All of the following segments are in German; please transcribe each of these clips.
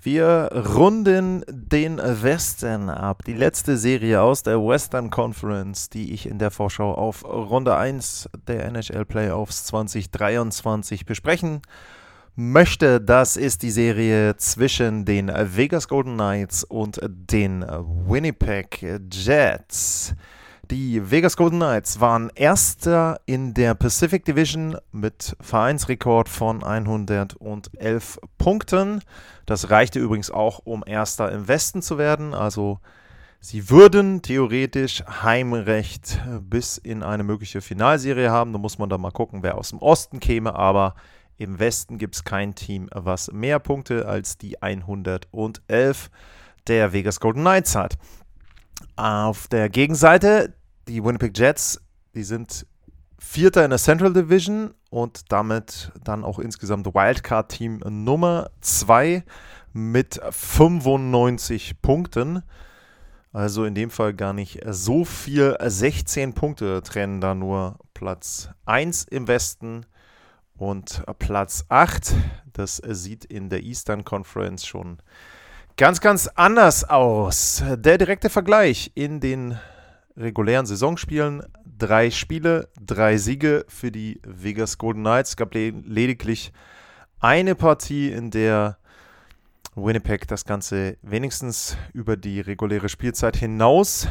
Wir runden den Westen ab. Die letzte Serie aus der Western Conference, die ich in der Vorschau auf Runde 1 der NHL Playoffs 2023 besprechen möchte. Das ist die Serie zwischen den Vegas Golden Knights und den Winnipeg Jets. Die Vegas Golden Knights waren erster in der Pacific Division mit Vereinsrekord von 111 Punkten. Das reichte übrigens auch, um erster im Westen zu werden. Also sie würden theoretisch Heimrecht bis in eine mögliche Finalserie haben. Da muss man dann mal gucken, wer aus dem Osten käme. Aber im Westen gibt es kein Team, was mehr Punkte als die 111 der Vegas Golden Knights hat. Auf der Gegenseite die Winnipeg Jets, die sind Vierter in der Central Division und damit dann auch insgesamt Wildcard-Team Nummer 2 mit 95 Punkten. Also in dem Fall gar nicht so viel. 16 Punkte trennen da nur Platz 1 im Westen und Platz 8. Das sieht in der Eastern Conference schon ganz, ganz anders aus. Der direkte Vergleich in den regulären Saisonspielen drei Spiele, drei Siege für die Vegas Golden Knights. Es gab lediglich eine Partie, in der Winnipeg das Ganze wenigstens über die reguläre Spielzeit hinaus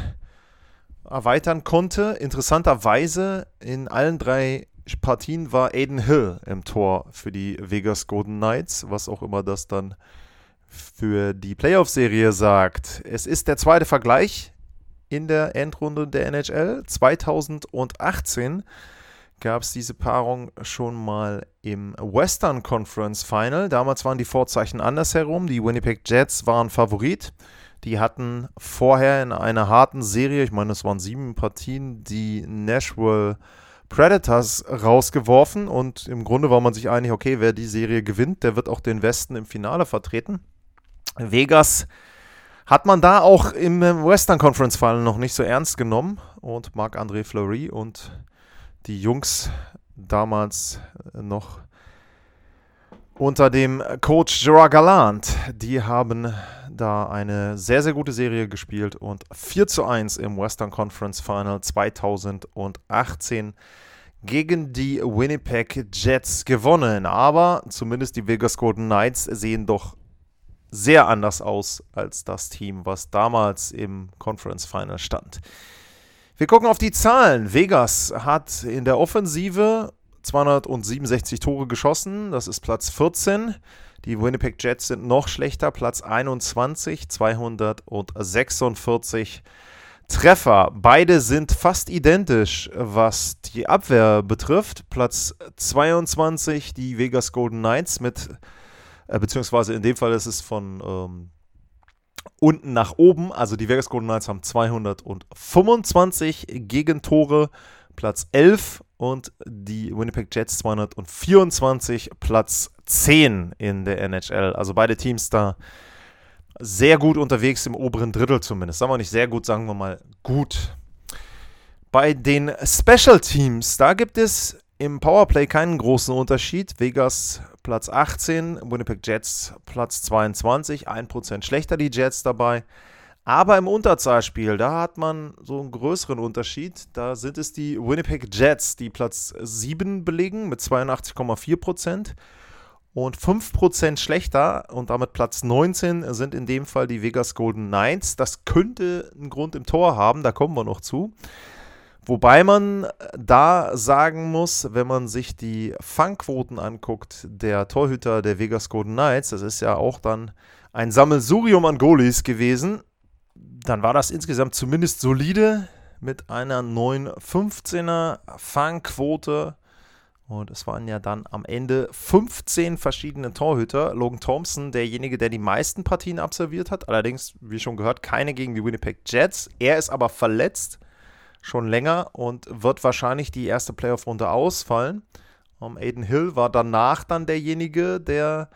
erweitern konnte. Interessanterweise in allen drei Partien war Aiden Hill im Tor für die Vegas Golden Knights, was auch immer das dann für die Playoff-Serie sagt. Es ist der zweite Vergleich in der Endrunde der NHL. 2018 gab es diese Paarung schon mal im Western Conference Final. Damals waren die Vorzeichen andersherum. Die Winnipeg Jets waren Favorit. Die hatten vorher in einer harten Serie, ich meine, es waren sieben Partien, die Nashville Predators rausgeworfen. Und im Grunde war man sich einig, okay, wer die Serie gewinnt, der wird auch den Westen im Finale vertreten. Vegas hat man da auch im Western Conference Final noch nicht so ernst genommen und Marc-André Fleury und die Jungs damals noch unter dem Coach Gerard Gallant, die haben da eine sehr, sehr gute Serie gespielt und 4 zu 1 im Western Conference Final 2018 gegen die Winnipeg Jets gewonnen. Aber zumindest die Vegas Golden Knights sehen doch sehr anders aus als das Team, was damals im Conference Final stand. Wir gucken auf die Zahlen. Vegas hat in der Offensive 267 Tore geschossen, das ist Platz 14. Die Winnipeg Jets sind noch schlechter, Platz 21, 246 Treffer. Beide sind fast identisch, was die Abwehr betrifft. Platz 22 die Vegas Golden Knights mit äh, beziehungsweise in dem Fall ist es von ähm, unten nach oben. Also die Vegas Golden Knights haben 225 Gegentore, Platz 11 und die Winnipeg Jets 224, Platz 10 in der NHL. Also beide Teams da sehr gut unterwegs im oberen Drittel zumindest. Sagen wir nicht sehr gut, sagen wir mal gut. Bei den Special Teams, da gibt es im Powerplay keinen großen Unterschied. Vegas Platz 18, Winnipeg Jets Platz 22, 1% schlechter die Jets dabei. Aber im Unterzahlspiel, da hat man so einen größeren Unterschied. Da sind es die Winnipeg Jets, die Platz 7 belegen mit 82,4%. Und 5% schlechter und damit Platz 19 sind in dem Fall die Vegas Golden Knights. Das könnte einen Grund im Tor haben, da kommen wir noch zu. Wobei man da sagen muss, wenn man sich die Fangquoten anguckt, der Torhüter der Vegas Golden Knights, das ist ja auch dann ein Sammelsurium an Goalies gewesen, dann war das insgesamt zumindest solide mit einer 9,15er Fangquote. Und es waren ja dann am Ende 15 verschiedene Torhüter. Logan Thompson, derjenige, der die meisten Partien absolviert hat. Allerdings, wie schon gehört, keine gegen die Winnipeg Jets. Er ist aber verletzt schon länger und wird wahrscheinlich die erste Playoff-Runde ausfallen. Um, Aiden Hill war danach dann derjenige, der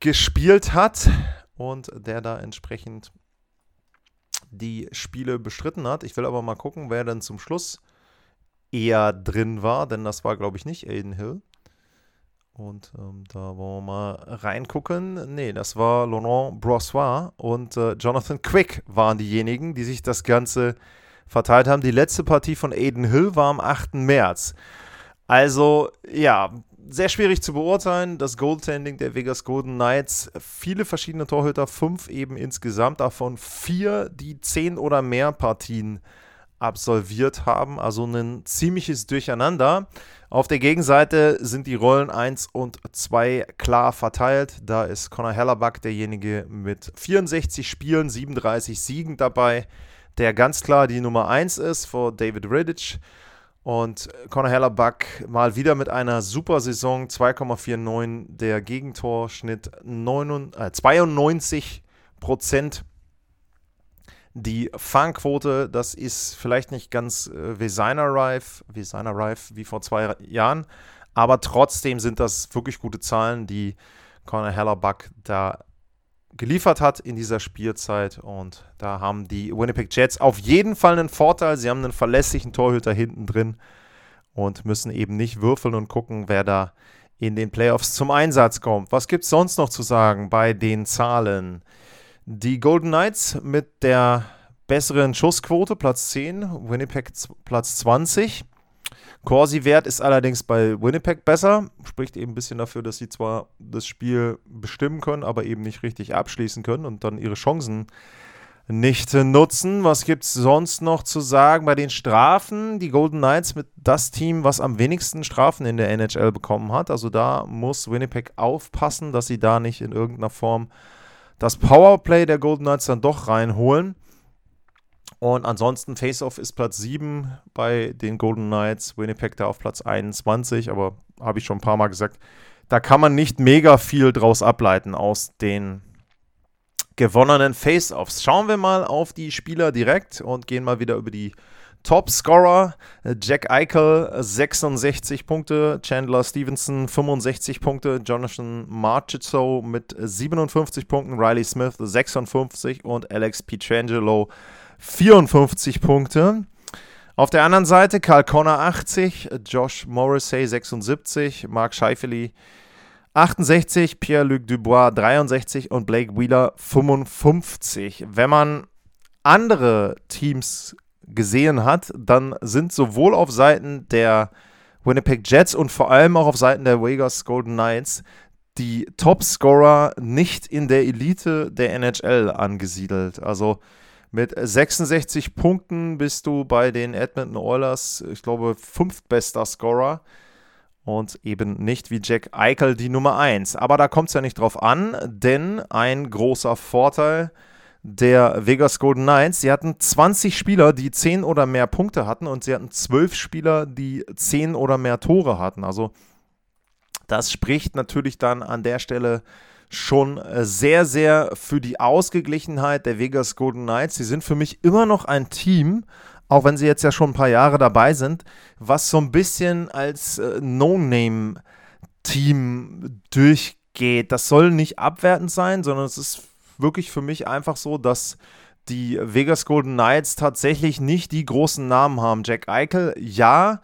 gespielt hat und der da entsprechend die Spiele bestritten hat. Ich will aber mal gucken, wer dann zum Schluss eher drin war, denn das war, glaube ich, nicht Aiden Hill. Und ähm, da wollen wir mal reingucken. Nee, das war Laurent Brossois und äh, Jonathan Quick waren diejenigen, die sich das Ganze verteilt haben. Die letzte Partie von Aiden Hill war am 8. März. Also, ja, sehr schwierig zu beurteilen. Das Goaltending der Vegas Golden Knights, viele verschiedene Torhüter, fünf eben insgesamt, davon vier, die zehn oder mehr Partien absolviert haben. Also ein ziemliches Durcheinander. Auf der Gegenseite sind die Rollen 1 und 2 klar verteilt. Da ist Conor Hellerback derjenige mit 64 Spielen, 37 Siegen dabei, der ganz klar die Nummer 1 ist vor David Riddich. Und Conor Hellerback mal wieder mit einer super Saison, 2,49, der Gegentorschnitt 9, äh, 92 Prozent die Fangquote, das ist vielleicht nicht ganz äh, Vesina-reif, Vesina-reif wie vor zwei Jahren, aber trotzdem sind das wirklich gute Zahlen, die Conor Hellerbuck da geliefert hat in dieser Spielzeit. Und da haben die Winnipeg Jets auf jeden Fall einen Vorteil. Sie haben einen verlässlichen Torhüter hinten drin und müssen eben nicht würfeln und gucken, wer da in den Playoffs zum Einsatz kommt. Was gibt es sonst noch zu sagen bei den Zahlen? Die Golden Knights mit der besseren Schussquote, Platz 10, Winnipeg Platz 20. Corsi-Wert ist allerdings bei Winnipeg besser, spricht eben ein bisschen dafür, dass sie zwar das Spiel bestimmen können, aber eben nicht richtig abschließen können und dann ihre Chancen nicht nutzen. Was gibt es sonst noch zu sagen bei den Strafen? Die Golden Knights mit das Team, was am wenigsten Strafen in der NHL bekommen hat. Also da muss Winnipeg aufpassen, dass sie da nicht in irgendeiner Form das Powerplay der Golden Knights dann doch reinholen. Und ansonsten Face-Off ist Platz 7 bei den Golden Knights, Winnipeg da auf Platz 21, aber habe ich schon ein paar Mal gesagt, da kann man nicht mega viel draus ableiten aus den gewonnenen Face-Offs. Schauen wir mal auf die Spieler direkt und gehen mal wieder über die Topscorer Jack Eichel 66 Punkte, Chandler Stevenson 65 Punkte, Jonathan Marchessault mit 57 Punkten, Riley Smith 56 und Alex Pietrangelo 54 Punkte. Auf der anderen Seite Karl Connor 80, Josh Morrissey 76, Mark Scheifele 68, Pierre-Luc Dubois 63 und Blake Wheeler 55. Wenn man andere Teams gesehen hat, dann sind sowohl auf Seiten der Winnipeg Jets und vor allem auch auf Seiten der Vegas Golden Knights die Topscorer nicht in der Elite der NHL angesiedelt. Also mit 66 Punkten bist du bei den Edmonton Oilers, ich glaube, fünftbester Scorer und eben nicht wie Jack Eichel die Nummer 1. Aber da kommt es ja nicht drauf an, denn ein großer Vorteil der Vegas Golden Knights. Sie hatten 20 Spieler, die 10 oder mehr Punkte hatten und sie hatten 12 Spieler, die 10 oder mehr Tore hatten. Also das spricht natürlich dann an der Stelle schon äh, sehr, sehr für die Ausgeglichenheit der Vegas Golden Knights. Sie sind für mich immer noch ein Team, auch wenn sie jetzt ja schon ein paar Jahre dabei sind, was so ein bisschen als äh, No-Name-Team durchgeht. Das soll nicht abwertend sein, sondern es ist wirklich für mich einfach so, dass die Vegas Golden Knights tatsächlich nicht die großen Namen haben. Jack Eichel, ja,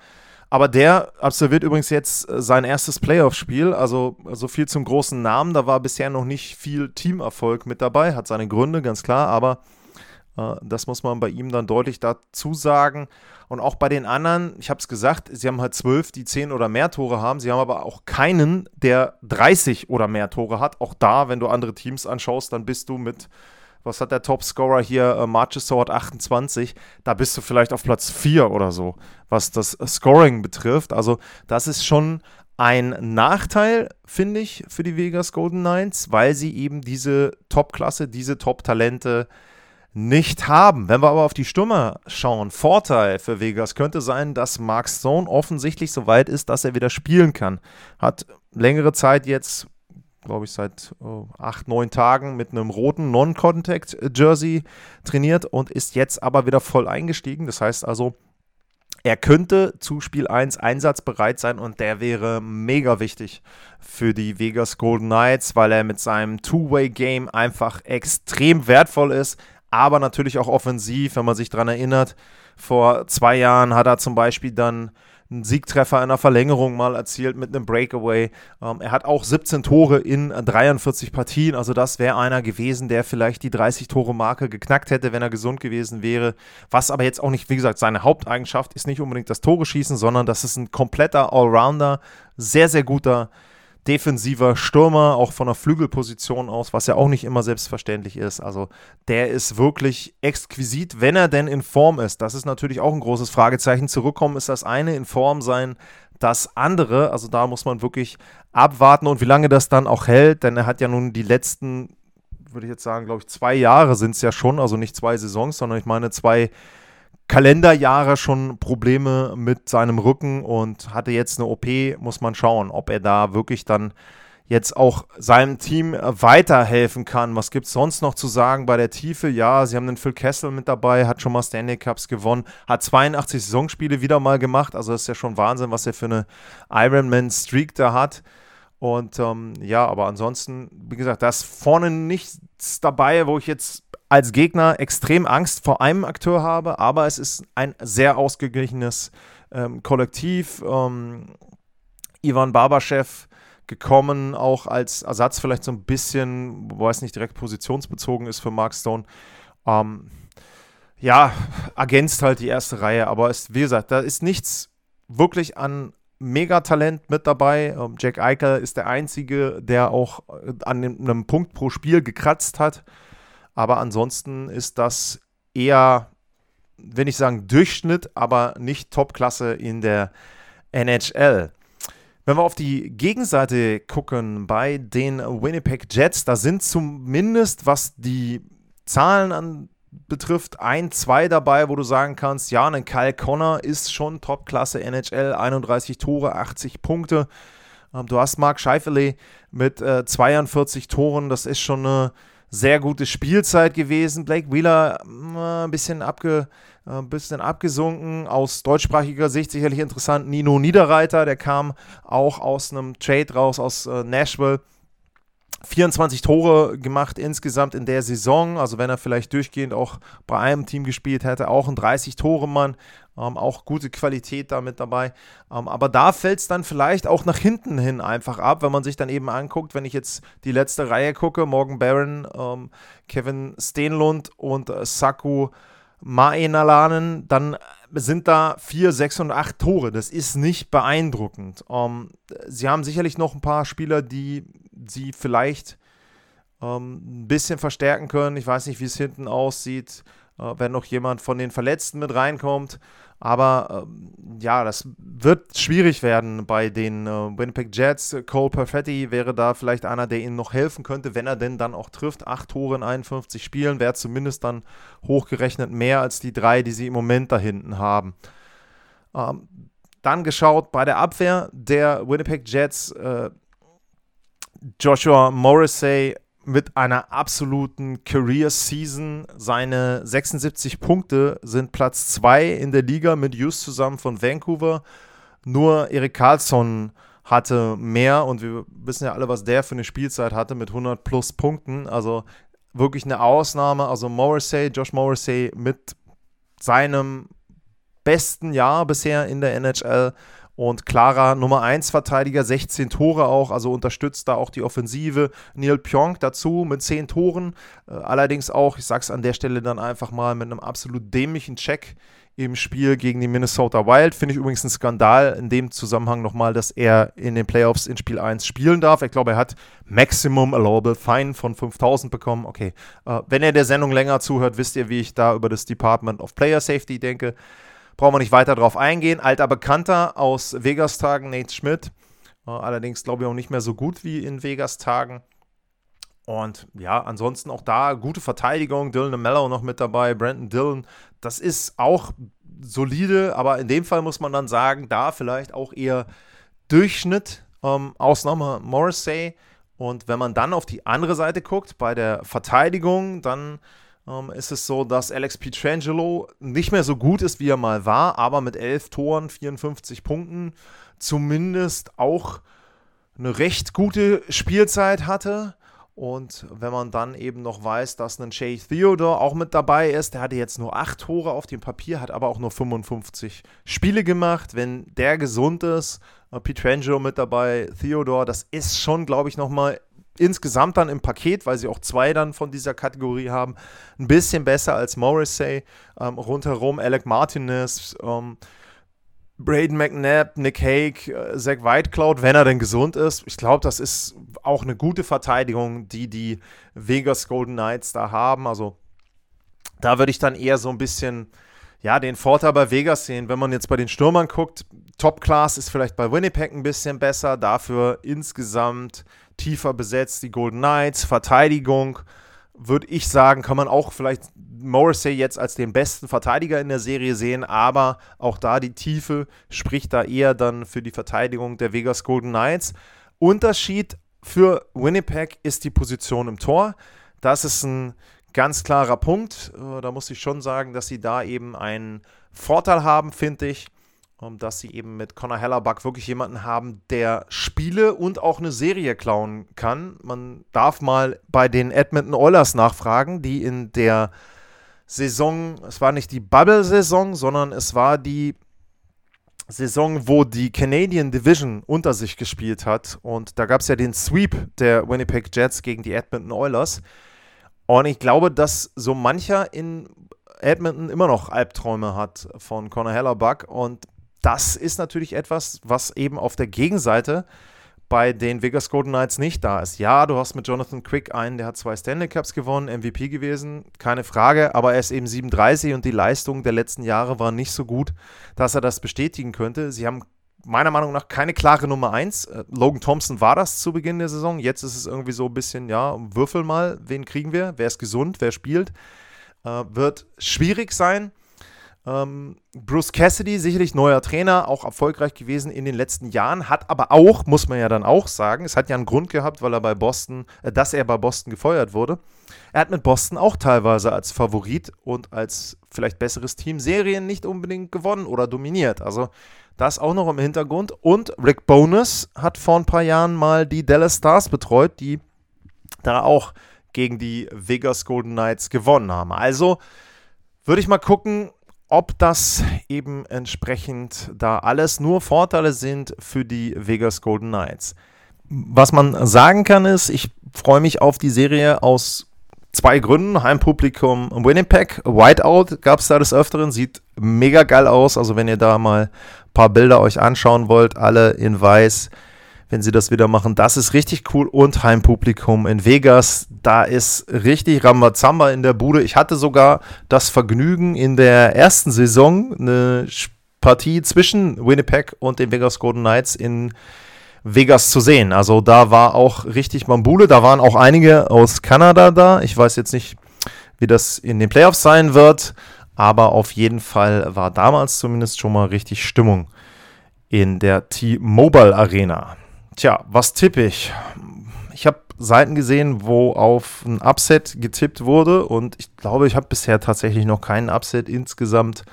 aber der absolviert übrigens jetzt äh, sein erstes Playoff-Spiel, also so viel zum großen Namen. Da war bisher noch nicht viel Teamerfolg mit dabei, hat seine Gründe, ganz klar, aber äh, das muss man bei ihm dann deutlich dazu sagen. Und auch bei den anderen, ich habe es gesagt, sie haben halt zwölf, die zehn oder mehr Tore haben. Sie haben aber auch keinen, der 30 oder mehr Tore hat. Auch da, wenn du andere Teams anschaust, dann bist du mit, was hat der Topscorer hier, äh, Marchessault 28, da bist du vielleicht auf Platz 4 oder so, was das Scoring betrifft. Also das ist schon ein Nachteil, finde ich, für die Vegas Golden Knights, weil sie eben diese Top-Klasse, diese Top-Talente nicht haben. Wenn wir aber auf die Stürmer schauen, Vorteil für Vegas könnte sein, dass Mark Stone offensichtlich so weit ist, dass er wieder spielen kann. Hat längere Zeit jetzt, glaube ich, seit oh, acht, neun Tagen mit einem roten Non-Contact-Jersey trainiert und ist jetzt aber wieder voll eingestiegen. Das heißt also, er könnte zu Spiel 1 einsatzbereit sein und der wäre mega wichtig für die Vegas Golden Knights, weil er mit seinem Two-Way-Game einfach extrem wertvoll ist, aber natürlich auch offensiv, wenn man sich daran erinnert. Vor zwei Jahren hat er zum Beispiel dann einen Siegtreffer in einer Verlängerung mal erzielt mit einem Breakaway. Ähm, er hat auch 17 Tore in 43 Partien. Also das wäre einer gewesen, der vielleicht die 30-Tore-Marke geknackt hätte, wenn er gesund gewesen wäre. Was aber jetzt auch nicht, wie gesagt, seine Haupteigenschaft ist nicht unbedingt das Tore schießen, sondern das ist ein kompletter Allrounder, sehr, sehr guter defensiver Stürmer, auch von der Flügelposition aus, was ja auch nicht immer selbstverständlich ist. Also der ist wirklich exquisit, wenn er denn in Form ist. Das ist natürlich auch ein großes Fragezeichen. Zurückkommen ist das eine, in Form sein das andere. Also da muss man wirklich abwarten und wie lange das dann auch hält, denn er hat ja nun die letzten, würde ich jetzt sagen, glaube ich, zwei Jahre sind es ja schon, also nicht zwei Saisons, sondern ich meine zwei Kalenderjahre schon Probleme mit seinem Rücken und hatte jetzt eine OP, muss man schauen, ob er da wirklich dann jetzt auch seinem Team weiterhelfen kann. Was gibt es sonst noch zu sagen bei der Tiefe? Ja, sie haben den Phil Kessel mit dabei, hat schon mal Stanley Cups gewonnen, hat 82 Saisonspiele wieder mal gemacht. Also ist ja schon Wahnsinn, was er für eine Ironman-Streak da hat. Und ähm, ja, aber ansonsten, wie gesagt, da ist vorne nichts dabei, wo ich jetzt als Gegner extrem Angst vor einem Akteur habe, aber es ist ein sehr ausgeglichenes ähm, Kollektiv. Ähm, Ivan Barbaschew gekommen, auch als Ersatz vielleicht so ein bisschen, wobei es nicht direkt positionsbezogen ist für Mark Stone. Ähm, ja, ergänzt halt die erste Reihe, aber es, wie gesagt, da ist nichts wirklich an Megatalent mit dabei. Ähm, Jack Eichel ist der Einzige, der auch äh, an einem Punkt pro Spiel gekratzt hat. Aber ansonsten ist das eher, wenn ich sagen, Durchschnitt, aber nicht Topklasse in der NHL. Wenn wir auf die Gegenseite gucken bei den Winnipeg Jets, da sind zumindest, was die Zahlen an betrifft, ein, zwei dabei, wo du sagen kannst, ja, ein Kyle Connor ist schon Topklasse NHL, 31 Tore, 80 Punkte. Ähm, du hast Mark Scheifele mit äh, 42 Toren, das ist schon eine sehr gute Spielzeit gewesen. Blake Wheeler äh, ein bisschen, abge, äh, bisschen abgesunken. Aus deutschsprachiger Sicht sicherlich interessant. Nino Niederreiter, der kam auch aus einem Trade raus aus äh, Nashville. 24 Tore gemacht insgesamt in der Saison. Also wenn er vielleicht durchgehend auch bei einem Team gespielt hätte, auch ein 30-Tore-Mann. Ähm, auch gute Qualität da mit dabei. Ähm, aber da fällt es dann vielleicht auch nach hinten hin einfach ab, wenn man sich dann eben anguckt, wenn ich jetzt die letzte Reihe gucke, Morgan Barron, ähm, Kevin Steenlund und äh, Saku Maenalanen, dann sind da vier, sechs und acht Tore. Das ist nicht beeindruckend. Ähm, sie haben sicherlich noch ein paar Spieler, die sie vielleicht ähm, ein bisschen verstärken können. Ich weiß nicht, wie es hinten aussieht, wenn noch jemand von den Verletzten mit reinkommt. Aber ähm, ja, das wird schwierig werden bei den äh, Winnipeg Jets. Cole Perfetti wäre da vielleicht einer, der ihnen noch helfen könnte, wenn er denn dann auch trifft. Acht Tore in 51 Spielen wäre zumindest dann hochgerechnet mehr als die drei, die sie im Moment da hinten haben. Ähm, dann geschaut bei der Abwehr der Winnipeg Jets. Äh, Joshua Morrissey mit einer absoluten Career-Season. Seine 76 Punkte sind Platz 2 in der Liga mit Hughes zusammen von Vancouver. Nur Erik Karlsson hatte mehr und wir wissen ja alle, was der für eine Spielzeit hatte mit 100 plus Punkten. Also wirklich eine Ausnahme. Also Morrissey, Josh Morrissey mit seinem besten Jahr bisher in der NHL und klarer Nummer 1 Verteidiger, 16 Tore auch, also unterstützt da auch die Offensive. Neil Pionk dazu mit 10 Toren, äh, allerdings auch, ich sag's an der Stelle dann einfach mal, mit einem absolut dämlichen Check im Spiel gegen die Minnesota Wild. Finde ich übrigens ein Skandal in dem Zusammenhang nochmal, dass er in den Playoffs in Spiel 1 spielen darf. Ich glaube, er hat Maximum Allowable Fine von 5000 bekommen. Okay, äh, wenn ihr der Sendung länger zuhört, wisst ihr, wie ich da über das Department of Player Safety denke. Brauchen wir nicht weiter drauf eingehen. Alter Bekannter aus Vegas-Tagen, Nate Schmidt. Äh, allerdings glaube ich auch nicht mehr so gut wie in Vegas-Tagen. Und ja, ansonsten auch da gute Verteidigung. Dylan Mello noch mit dabei, Brandon Dillon. Das ist auch solide, aber in dem Fall muss man dann sagen, da vielleicht auch eher Durchschnitt. Ähm, Ausnahme Morrissey. Und wenn man dann auf die andere Seite guckt, bei der Verteidigung, dann ähm, ist es so, dass Alex Pietrangelo nicht mehr so gut ist, wie er mal war, aber mit 11 Toren, 54 Punkten zumindest auch eine recht gute Spielzeit hatte. Und wenn man dann eben noch weiß, dass ein Shay Theodore auch mit dabei ist, der hatte jetzt nur 8 Tore auf dem Papier, hat aber auch nur 55 Spiele gemacht. Wenn der gesund ist, äh, Pietrangelo mit dabei, Theodore, das ist schon, glaube ich, nochmal insgesamt dann im Paket, weil sie auch zwei dann von dieser Kategorie haben, ein bisschen besser als Morrissey. Ähm, rundherum Alec Martinez, ähm, Braden McNabb, Nick Hague, äh, Zach Whitecloud, wenn er denn gesund ist. Ich glaube, das ist auch eine gute Verteidigung, die die Vegas Golden Knights da haben. Also da würde ich dann eher so ein bisschen ja, den Vorteil bei Vegas sehen. Wenn man jetzt bei den Stürmern guckt, Top Class ist vielleicht bei Winnipeg ein bisschen besser, dafür insgesamt tiefer besetzt die Golden Knights, Verteidigung würde ich sagen, kann man auch vielleicht Morrissey jetzt als den besten Verteidiger in der Serie sehen, aber auch da die Tiefe spricht da eher dann für die Verteidigung der Vegas Golden Knights. Unterschied für Winnipeg ist die Position im Tor. Das ist ein ganz klarer Punkt. Äh, da muss ich schon sagen, dass sie da eben einen Vorteil haben, finde ich dass sie eben mit Connor Hellerbuck wirklich jemanden haben, der Spiele und auch eine Serie klauen kann. Man darf mal bei den Edmonton Oilers nachfragen, die in der Saison, es war nicht die Bubble-Saison, sondern es war die Saison, wo die Canadian Division unter sich gespielt hat. Und da gab es ja den Sweep der Winnipeg Jets gegen die Edmonton Oilers. Und ich glaube, dass so mancher in Edmonton immer noch Albträume hat von Connor Hellerbuck. Und das ist natürlich etwas, was eben auf der Gegenseite bei den Vegas Golden Knights nicht da ist. Ja, du hast mit Jonathan Quick einen, der hat zwei Stanley Cups gewonnen, MVP gewesen, keine Frage, aber er ist eben 37 und die Leistung der letzten Jahre war nicht so gut, dass er das bestätigen könnte. Sie haben meiner Meinung nach keine klare Nummer 1. Äh, Logan Thompson war das zu Beginn der Saison. Jetzt ist es irgendwie so ein bisschen, ja, würfel mal, wen kriegen wir? Wer ist gesund? Wer spielt? Äh, wird schwierig sein. Ähm, Bruce Cassidy, sicherlich neuer Trainer, auch erfolgreich gewesen in den letzten Jahren, hat aber auch, muss man ja dann auch sagen, es hat ja einen Grund gehabt, weil er bei Boston, äh, dass er bei Boston gefeuert wurde. Er hat mit Boston auch teilweise als Favorit und als vielleicht besseres Team Serien nicht unbedingt gewonnen oder dominiert. Also das auch noch im Hintergrund. Und Rick Bonus hat vor ein paar Jahren mal die Dallas Stars betreut, die da auch gegen die Vegas Golden Knights gewonnen haben. Also würde ich mal gucken, ob das eben entsprechend da alles nur Vorteile sind für die Vegas Golden Knights. Was man sagen kann ist, ich freue mich auf die Serie aus zwei Gründen. Heimpublikum Winnipeg, Whiteout gab es da des Öfteren, sieht mega geil aus. Also wenn ihr da mal ein paar Bilder euch anschauen wollt, alle in weiß, wenn sie das wieder machen. Das ist richtig cool. Und Heimpublikum in Vegas, da ist richtig Rambazamba in der Bude. Ich hatte sogar das Vergnügen, in der ersten Saison eine Partie zwischen Winnipeg und den Vegas Golden Knights in Vegas zu sehen. Also da war auch richtig Mambule. Da waren auch einige aus Kanada da. Ich weiß jetzt nicht, wie das in den Playoffs sein wird. Aber auf jeden Fall war damals zumindest schon mal richtig Stimmung in der T-Mobile Arena. Tja, was tippe ich? Ich habe Seiten gesehen, wo auf ein Upset getippt wurde und ich glaube, ich habe bisher tatsächlich noch keinen Upset insgesamt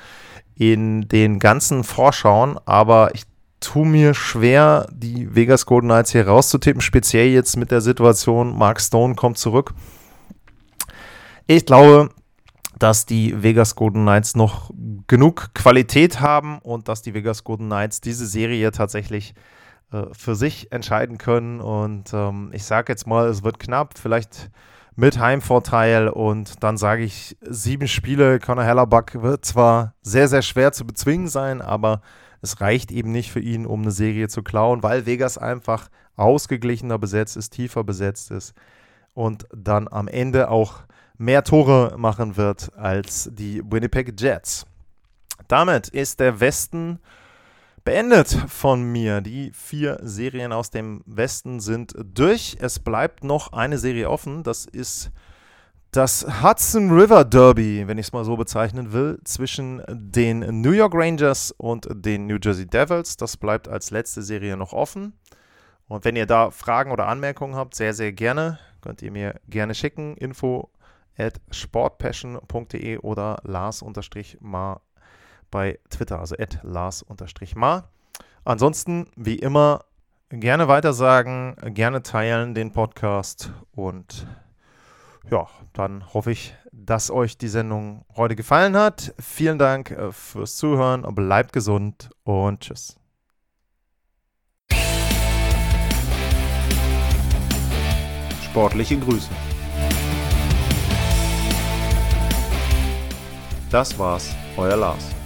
in den ganzen Vorschauen, aber ich tue mir schwer, die Vegas Golden Knights hier rauszutippen, speziell jetzt mit der Situation, Mark Stone kommt zurück. Ich glaube, dass die Vegas Golden Knights noch genug Qualität haben und dass die Vegas Golden Knights diese Serie tatsächlich für sich entscheiden können. Und ähm, ich sage jetzt mal, es wird knapp, vielleicht mit Heimvorteil. Und dann sage ich, sieben Spiele. Conor Hellerbuck wird zwar sehr, sehr schwer zu bezwingen sein, aber es reicht eben nicht für ihn, um eine Serie zu klauen, weil Vegas einfach ausgeglichener besetzt ist, tiefer besetzt ist und dann am Ende auch mehr Tore machen wird als die Winnipeg Jets. Damit ist der Westen beendet von mir. Die vier Serien aus dem Westen sind durch. Es bleibt noch eine Serie offen. Das ist das Hudson River Derby, wenn ich es mal so bezeichnen will, zwischen den New York Rangers und den New Jersey Devils. Das bleibt als letzte Serie noch offen. Und wenn ihr da Fragen oder Anmerkungen habt, sehr, sehr gerne. Könnt ihr mir gerne schicken. Info at sportpassion.de oder Lars-Mar bei Twitter, also at Lars-Mar. Ansonsten, wie immer, gerne weitersagen, gerne teilen den Podcast und ja, dann hoffe ich, dass euch die Sendung heute gefallen hat. Vielen Dank äh, fürs Zuhören, bleibt gesund und tschüss. Sportliche Grüße. Das war's, euer Lars.